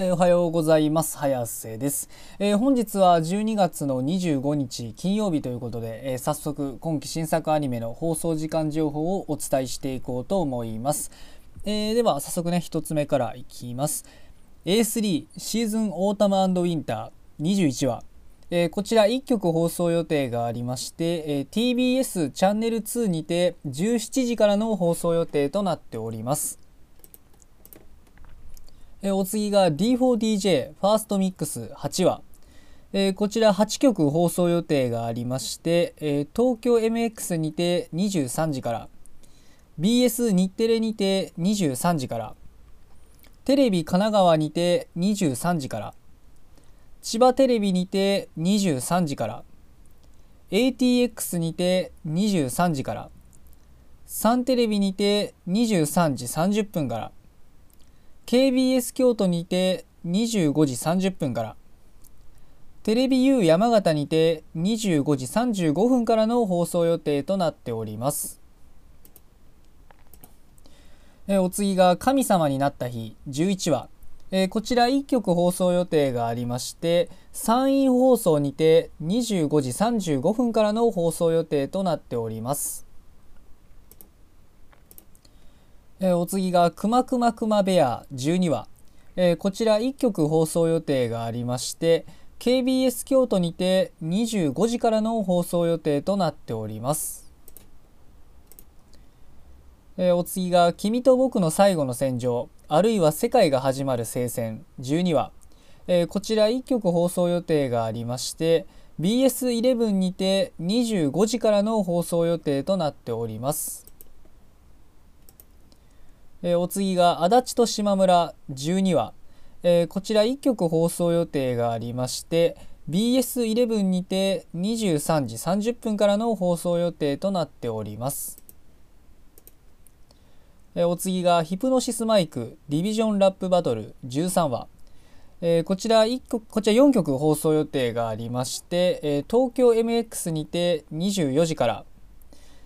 えー、おはようございます。早瀬です、えー、本日は12月の25日金曜日ということで、えー、早速今期新作アニメの放送時間情報をお伝えしていこうと思います。えでは早速ね、1つ目からいきます。A3 シーズンオータムウィンター21話。えこちら1曲放送予定がありまして、え TBS チャンネル2にて17時からの放送予定となっております。えお次が D4DJ ファーストミックス8話、えー、こちら8曲放送予定がありまして、えー、東京 MX にて23時から。BS 日テレにて23時から。テレビ神奈川にて23時から。千葉テレビにて23時から。ATX にて23時から。サンテレビにて23時30分から。KBS 京都にて25時30分からテレビ U 山形にて25時35分からの放送予定となっております。えお次が神様になった日11話。えこちら1曲放送予定がありまして山陰放送にて25時35分からの放送予定となっております。えー、お次がくまくまくまベア12話、えー、こちら1曲放送予定がありまして KBS 京都にて25時からの放送予定となっております、えー、お次が君と僕の最後の戦場あるいは世界が始まる聖戦12話、えこちら1曲放送予定がありまして BS11 にて25時からの放送予定となっております。えー、お次が足立と島村12話、えー、こちら1曲放送予定がありまして BS11 にて23時30分からの放送予定となっております、えー、お次がヒプノシスマイクディビジョンラップバトル13話。えー、こちら1曲こちら4曲放送予定がありまして、えー、東京 MX にて24時から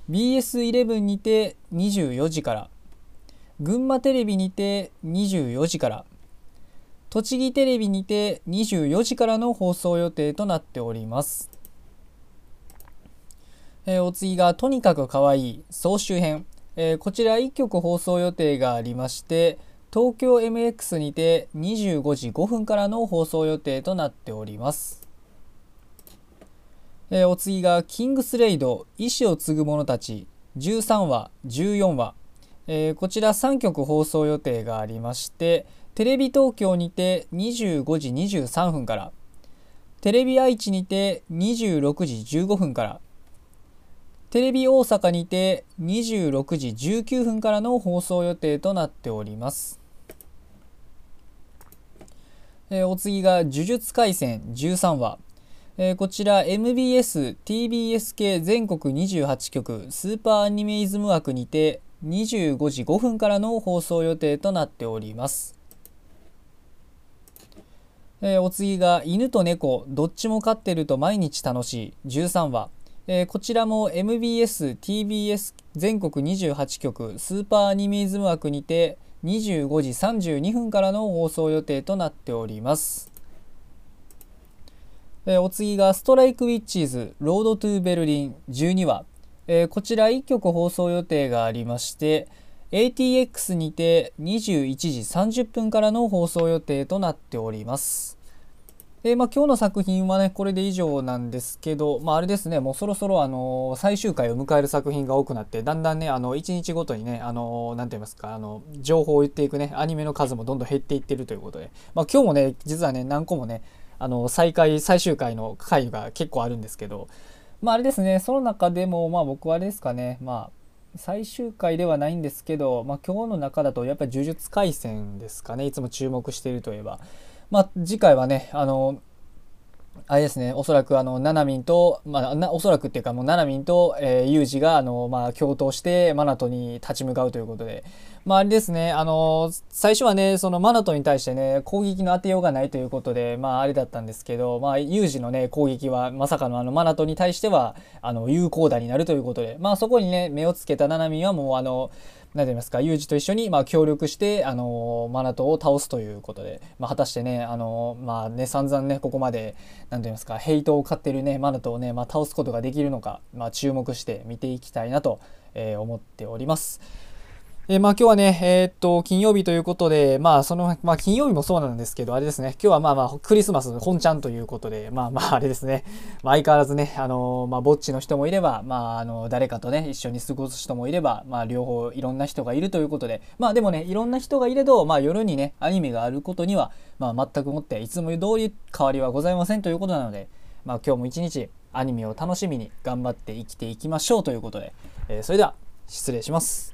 BS11 にて24時から群馬テレビにて24時から栃木テレビにて24時からの放送予定となっております、えー、お次がとにかく可愛い総集編、えー、こちら1曲放送予定がありまして東京 MX にて25時5分からの放送予定となっております、えー、お次がキングスレイド意志を継ぐ者たち。13話14話。えー、こちら3曲放送予定がありましてテレビ東京にて25時23分からテレビ愛知にて26時15分からテレビ大阪にて26時19分からの放送予定となっております。えー、お次が「呪術廻戦13話」えー、こちら MBS、TBS 系全国28局スーパーアニメイズム枠にて25時5分からの放送予定となっております。えー、お次が犬と猫どっちも飼ってると毎日楽しい13話、えー、こちらも MBS、TBS 全国28局スーパーアニメイズム枠にて25時32分からの放送予定となっております。えー、お次がストライクウィッチーズロードトゥーベルリン12話えー、こちら1曲放送予定がありまして ATX にて21時30分からの放送予定となっております。でまあ、今日の作品はねこれで以上なんですけど、まあ、あれですねもうそろそろあの最終回を迎える作品が多くなってだんだんねあの1日ごとにねあのなんて言いますかあの情報を言っていくねアニメの数もどんどん減っていってるということで、まあ、今日もね実はね何個もねあの再開最終回の回が結構あるんですけどまああれですね、その中でも、まあ僕はあれですかね、まあ最終回ではないんですけど、まあ今日の中だとやっぱり呪術廻戦ですかね、いつも注目しているといえば。まあ次回はね、あの、あれですね、おそらくあの、ナナミンと、まあ、なおそらくっていうかもうナナミンと、えー、ユージが、あの、まあ、共闘してマナトに立ち向かうということで、まあ、あれですね、あの、最初はね、そのマナトに対してね、攻撃の当てようがないということで、まあ、あれだったんですけど、まあ、ユージのね、攻撃は、まさかのあの、マナトに対しては、あの、有効打になるということで、まあ、そこにね、目をつけたナナミンはもう、あの、何て言いますか、ユージと一緒に、まあ、協力して、あのマナトを倒すということで、まあ、果たしてね、あのまあね、散々ね、ここまで、何て言いますか、ヘイトを買ってるね、マナトをね、まあ、倒すことができるのか、まあ、注目して見ていきたいなと、えー、思っております。えー、まあ今日はね、えー、っと、金曜日ということで、まあその、まあ金曜日もそうなんですけど、あれですね、今日はまあまあクリスマス本ちゃんということで、まあまああれですね、まあ相変わらずね、あの、まあぼっちの人もいれば、まああの、誰かとね、一緒に過ごす人もいれば、まあ両方いろんな人がいるということで、まあでもね、いろんな人がいれど、まあ夜にね、アニメがあることには、まあ全くもって、いつも通り変わりはございませんということなので、まあ今日も一日アニメを楽しみに頑張って生きていきましょうということで、えー、それでは失礼します。